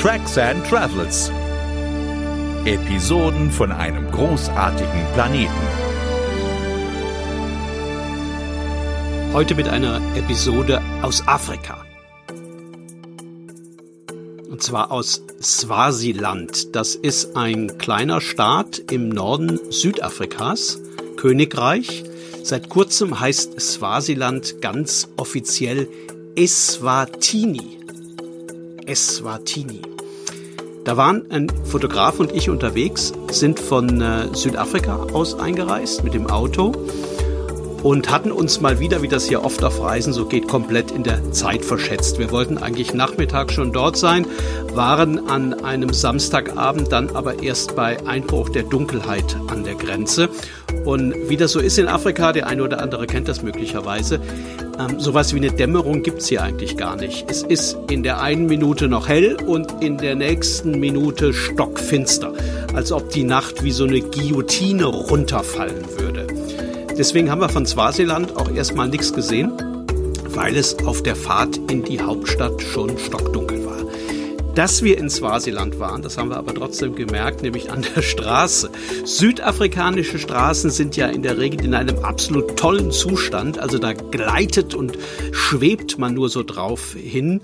Tracks and Travels. Episoden von einem großartigen Planeten. Heute mit einer Episode aus Afrika. Und zwar aus Swasiland. Das ist ein kleiner Staat im Norden Südafrikas, Königreich. Seit kurzem heißt Swasiland ganz offiziell Eswatini. Eswatini. Da waren ein Fotograf und ich unterwegs, sind von äh, Südafrika aus eingereist mit dem Auto und hatten uns mal wieder, wie das hier oft auf Reisen so geht, komplett in der Zeit verschätzt. Wir wollten eigentlich Nachmittag schon dort sein, waren an einem Samstagabend dann aber erst bei Einbruch der Dunkelheit an der Grenze. Und wie das so ist in Afrika, der eine oder andere kennt das möglicherweise, ähm, sowas wie eine Dämmerung gibt's hier eigentlich gar nicht. Es ist in der einen Minute noch hell und in der nächsten Minute stockfinster, als ob die Nacht wie so eine Guillotine runterfallen würde. Deswegen haben wir von Swasiland auch erstmal nichts gesehen, weil es auf der Fahrt in die Hauptstadt schon stockdunkel war. Dass wir in Swasiland waren, das haben wir aber trotzdem gemerkt, nämlich an der Straße. Südafrikanische Straßen sind ja in der Regel in einem absolut tollen Zustand, also da gleitet und schwebt man nur so drauf hin.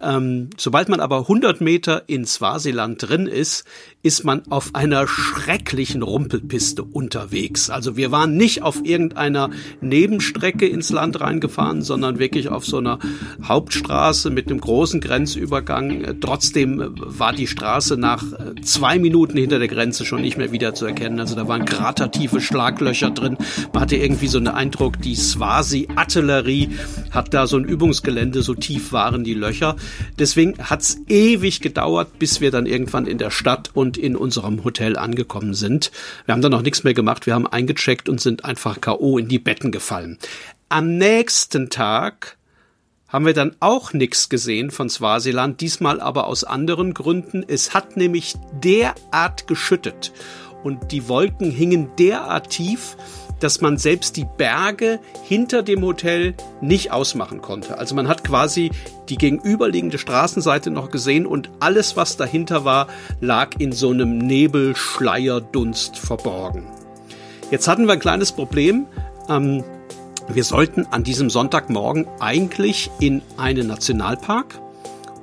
Ähm, sobald man aber 100 Meter in Swasiland drin ist, ist man auf einer schrecklichen Rumpelpiste unterwegs. Also wir waren nicht auf irgendeiner Nebenstrecke ins Land reingefahren, sondern wirklich auf so einer Hauptstraße mit einem großen Grenzübergang. Trotzdem war die Straße nach äh, zwei Minuten hinter der Grenze schon nicht mehr wieder zu erkennen. Also da waren kratertiefe Schlaglöcher drin. Man hatte irgendwie so einen Eindruck, die Swasi-Artillerie hat da so ein Übungsgelände, so tief waren die Löcher. Deswegen hat's ewig gedauert, bis wir dann irgendwann in der Stadt und in unserem Hotel angekommen sind. Wir haben dann noch nichts mehr gemacht. Wir haben eingecheckt und sind einfach K.O. in die Betten gefallen. Am nächsten Tag haben wir dann auch nichts gesehen von Swasiland, diesmal aber aus anderen Gründen. Es hat nämlich derart geschüttet und die Wolken hingen derart tief, dass man selbst die Berge hinter dem Hotel nicht ausmachen konnte. Also man hat quasi die gegenüberliegende Straßenseite noch gesehen und alles, was dahinter war, lag in so einem Nebelschleierdunst verborgen. Jetzt hatten wir ein kleines Problem. Ähm, wir sollten an diesem Sonntagmorgen eigentlich in einen Nationalpark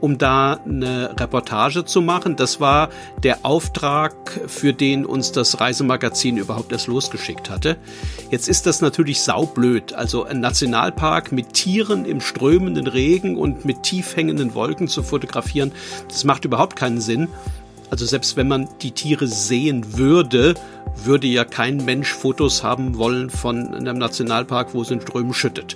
um da eine Reportage zu machen. Das war der Auftrag, für den uns das Reisemagazin überhaupt erst losgeschickt hatte. Jetzt ist das natürlich saublöd. Also ein Nationalpark mit Tieren im strömenden Regen und mit tief hängenden Wolken zu fotografieren, das macht überhaupt keinen Sinn. Also selbst wenn man die Tiere sehen würde, würde ja kein Mensch Fotos haben wollen von einem Nationalpark, wo es in Strömen schüttet.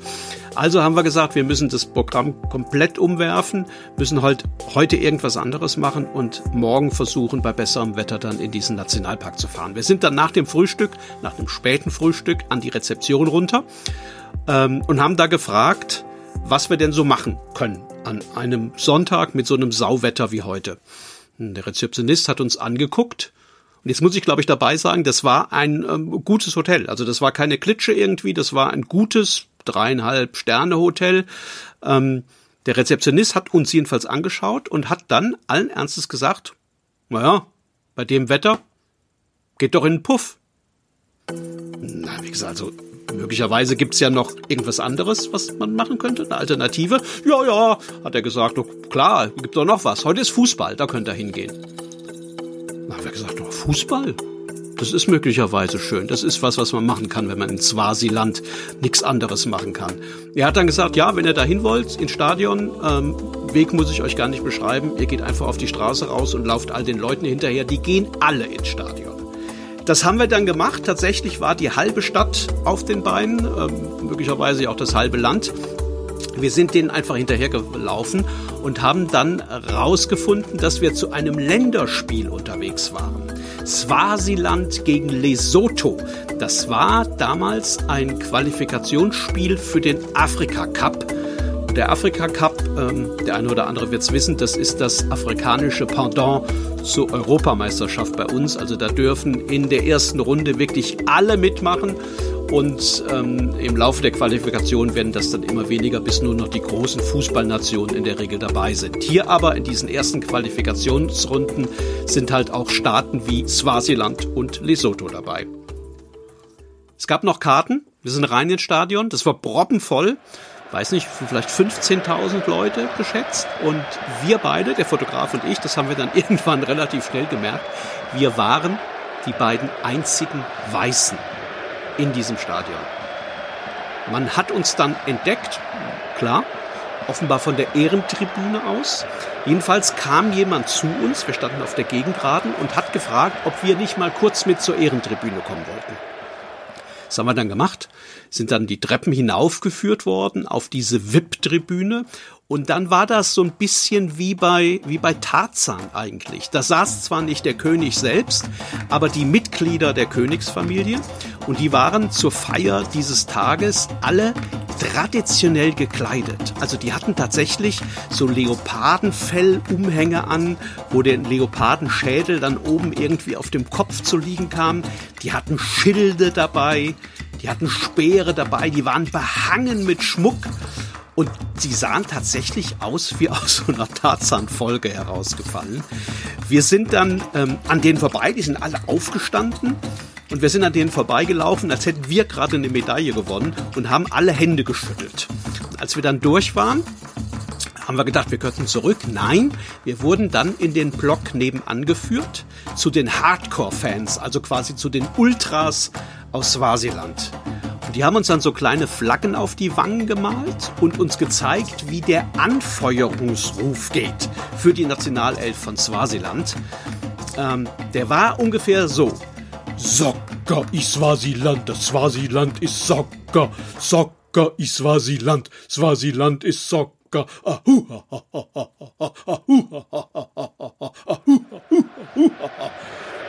Also haben wir gesagt, wir müssen das Programm komplett umwerfen, müssen halt heute irgendwas anderes machen und morgen versuchen, bei besserem Wetter dann in diesen Nationalpark zu fahren. Wir sind dann nach dem Frühstück, nach dem späten Frühstück an die Rezeption runter ähm, und haben da gefragt, was wir denn so machen können an einem Sonntag mit so einem Sauwetter wie heute. Der Rezeptionist hat uns angeguckt. Und jetzt muss ich, glaube ich, dabei sagen, das war ein ähm, gutes Hotel. Also das war keine Klitsche irgendwie, das war ein gutes dreieinhalb Sterne Hotel. Ähm, der Rezeptionist hat uns jedenfalls angeschaut und hat dann allen Ernstes gesagt, naja, bei dem Wetter geht doch in den Puff. Na, wie gesagt, also möglicherweise gibt's ja noch irgendwas anderes, was man machen könnte, eine Alternative. Ja, ja, hat er gesagt, oh, klar, gibt doch noch was. Heute ist Fußball, da könnt ihr hingehen. Na, haben wir gesagt, oh, Fußball? Das ist möglicherweise schön. Das ist was, was man machen kann, wenn man in Swasiland nichts anderes machen kann. Er hat dann gesagt, ja, wenn ihr dahin wollt, ins Stadion, ähm, Weg muss ich euch gar nicht beschreiben. Ihr geht einfach auf die Straße raus und lauft all den Leuten hinterher. Die gehen alle ins Stadion. Das haben wir dann gemacht. Tatsächlich war die halbe Stadt auf den Beinen, ähm, möglicherweise auch das halbe Land. Wir sind denen einfach hinterhergelaufen und haben dann rausgefunden, dass wir zu einem Länderspiel unterwegs waren. Swasiland gegen Lesotho. Das war damals ein Qualifikationsspiel für den Afrika Cup. Der Afrika Cup, ähm, der eine oder andere wird es wissen, das ist das afrikanische Pendant zur Europameisterschaft bei uns. Also da dürfen in der ersten Runde wirklich alle mitmachen und ähm, im Laufe der Qualifikation werden das dann immer weniger, bis nur noch die großen Fußballnationen in der Regel dabei sind. Hier aber in diesen ersten Qualifikationsrunden sind halt auch Staaten wie Swasiland und Lesotho dabei. Es gab noch Karten. Wir sind rein ins Stadion. Das war proppenvoll. Weiß nicht, vielleicht 15.000 Leute geschätzt. Und wir beide, der Fotograf und ich, das haben wir dann irgendwann relativ schnell gemerkt, wir waren die beiden einzigen Weißen in diesem Stadion. Man hat uns dann entdeckt, klar, offenbar von der Ehrentribüne aus. Jedenfalls kam jemand zu uns, wir standen auf der Gegengraden und hat gefragt, ob wir nicht mal kurz mit zur Ehrentribüne kommen wollten. Das haben wir dann gemacht, sind dann die Treppen hinaufgeführt worden auf diese VIP-Tribüne und dann war das so ein bisschen wie bei, wie bei Tarzan eigentlich. Da saß zwar nicht der König selbst, aber die Mitglieder der Königsfamilie. Und die waren zur Feier dieses Tages alle traditionell gekleidet. Also die hatten tatsächlich so Leopardenfell-Umhänge an, wo der Leopardenschädel dann oben irgendwie auf dem Kopf zu liegen kam. Die hatten Schilde dabei, die hatten Speere dabei, die waren behangen mit Schmuck und sie sahen tatsächlich aus wie aus so einer Tarzan-Folge herausgefallen. Wir sind dann ähm, an denen vorbei, die sind alle aufgestanden und wir sind an denen vorbeigelaufen, als hätten wir gerade eine Medaille gewonnen und haben alle Hände geschüttelt. Und als wir dann durch waren, haben wir gedacht, wir könnten zurück. Nein, wir wurden dann in den Block nebenan geführt zu den Hardcore-Fans, also quasi zu den Ultras aus Swasiland. Die haben uns dann so kleine Flaggen auf die Wangen gemalt und uns gezeigt, wie der Anfeuerungsruf geht für die Nationalelf von Swasiland. Ähm, der war ungefähr so. Soccer ist Swasiland, das Swasiland ist Soccer. Soccer ist Swasiland, ist Soccer.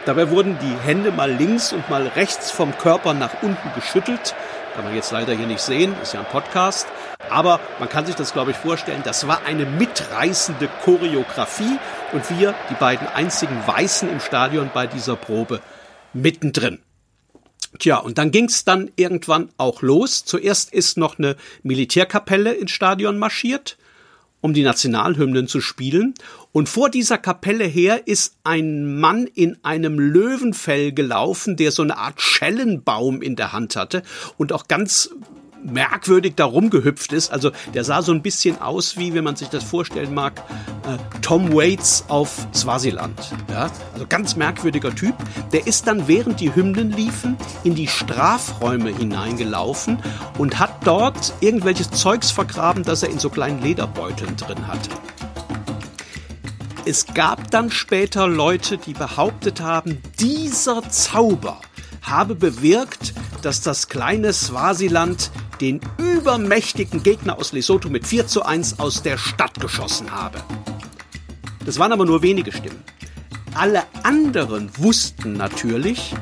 Dabei wurden die Hände mal links und mal rechts vom Körper nach unten geschüttelt. Kann man jetzt leider hier nicht sehen, ist ja ein Podcast. Aber man kann sich das, glaube ich, vorstellen. Das war eine mitreißende Choreografie und wir, die beiden einzigen Weißen im Stadion bei dieser Probe, mittendrin. Tja, und dann ging's dann irgendwann auch los. Zuerst ist noch eine Militärkapelle ins Stadion marschiert um die Nationalhymnen zu spielen. Und vor dieser Kapelle her ist ein Mann in einem Löwenfell gelaufen, der so eine Art Schellenbaum in der Hand hatte und auch ganz merkwürdig da rumgehüpft ist. Also der sah so ein bisschen aus, wie wenn man sich das vorstellen mag, äh, Tom Waits auf Swasiland. Ja? Also ganz merkwürdiger Typ. Der ist dann, während die Hymnen liefen, in die Strafräume hineingelaufen und hat dort irgendwelches Zeugs vergraben, das er in so kleinen Lederbeuteln drin hatte. Es gab dann später Leute, die behauptet haben, dieser Zauber habe bewirkt, dass das kleine Swasiland den übermächtigen Gegner aus Lesotho mit 4 zu 1 aus der Stadt geschossen habe. Das waren aber nur wenige Stimmen. Alle anderen wussten natürlich,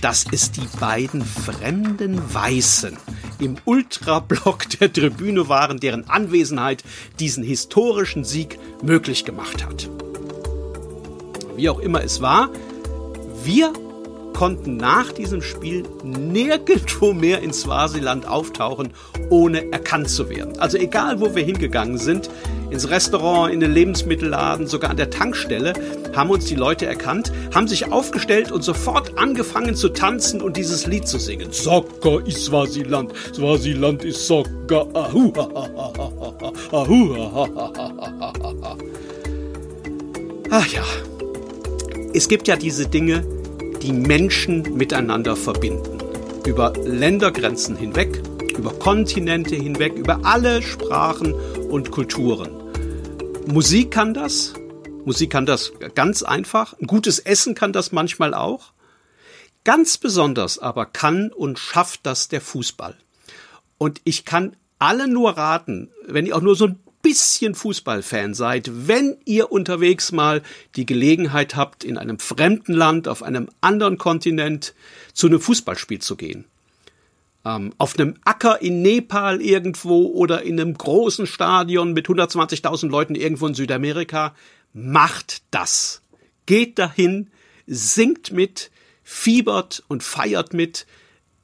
dass es die beiden fremden Weißen im Ultrablock der Tribüne waren, deren Anwesenheit diesen historischen Sieg möglich gemacht hat. Wie auch immer es war, wir konnten nach diesem Spiel nirgendwo mehr in Swasiland auftauchen, ohne erkannt zu werden. Also egal, wo wir hingegangen sind, ins Restaurant, in den Lebensmittelladen, sogar an der Tankstelle, haben uns die Leute erkannt, haben sich aufgestellt und sofort angefangen zu tanzen und dieses Lied zu singen. Soccer ist Swasiland, Swasiland ist Soccer. Ahu, ahu, Ach ja. Es gibt ja diese Dinge, die Menschen miteinander verbinden. Über Ländergrenzen hinweg, über Kontinente hinweg, über alle Sprachen und Kulturen. Musik kann das. Musik kann das ganz einfach. Ein gutes Essen kann das manchmal auch. Ganz besonders aber kann und schafft das der Fußball. Und ich kann alle nur raten, wenn ihr auch nur so ein bisschen Fußballfan seid, wenn ihr unterwegs mal die Gelegenheit habt, in einem fremden Land, auf einem anderen Kontinent zu einem Fußballspiel zu gehen. Ähm, auf einem Acker in Nepal irgendwo oder in einem großen Stadion mit 120.000 Leuten irgendwo in Südamerika, macht das. Geht dahin, singt mit, fiebert und feiert mit.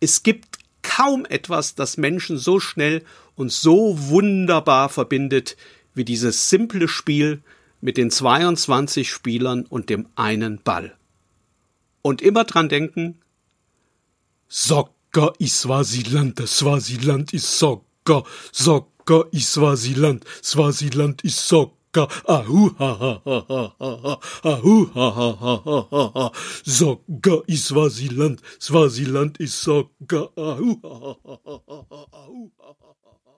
Es gibt kaum etwas, das Menschen so schnell und so wunderbar verbindet wie dieses simple Spiel mit den 22 Spielern und dem einen Ball. Und immer dran denken, Soccer ist Swasiland, Swasiland ist Soccer, Soccer ist Swasiland, Swasiland ist Soccer. Ahu ha ha ha ha ha Ahu ha ha ha ha ha ha Soccer ist Swasiland, Swasiland ist Soccer. Ahu ha ha ha ha ha Ahu ha ha ha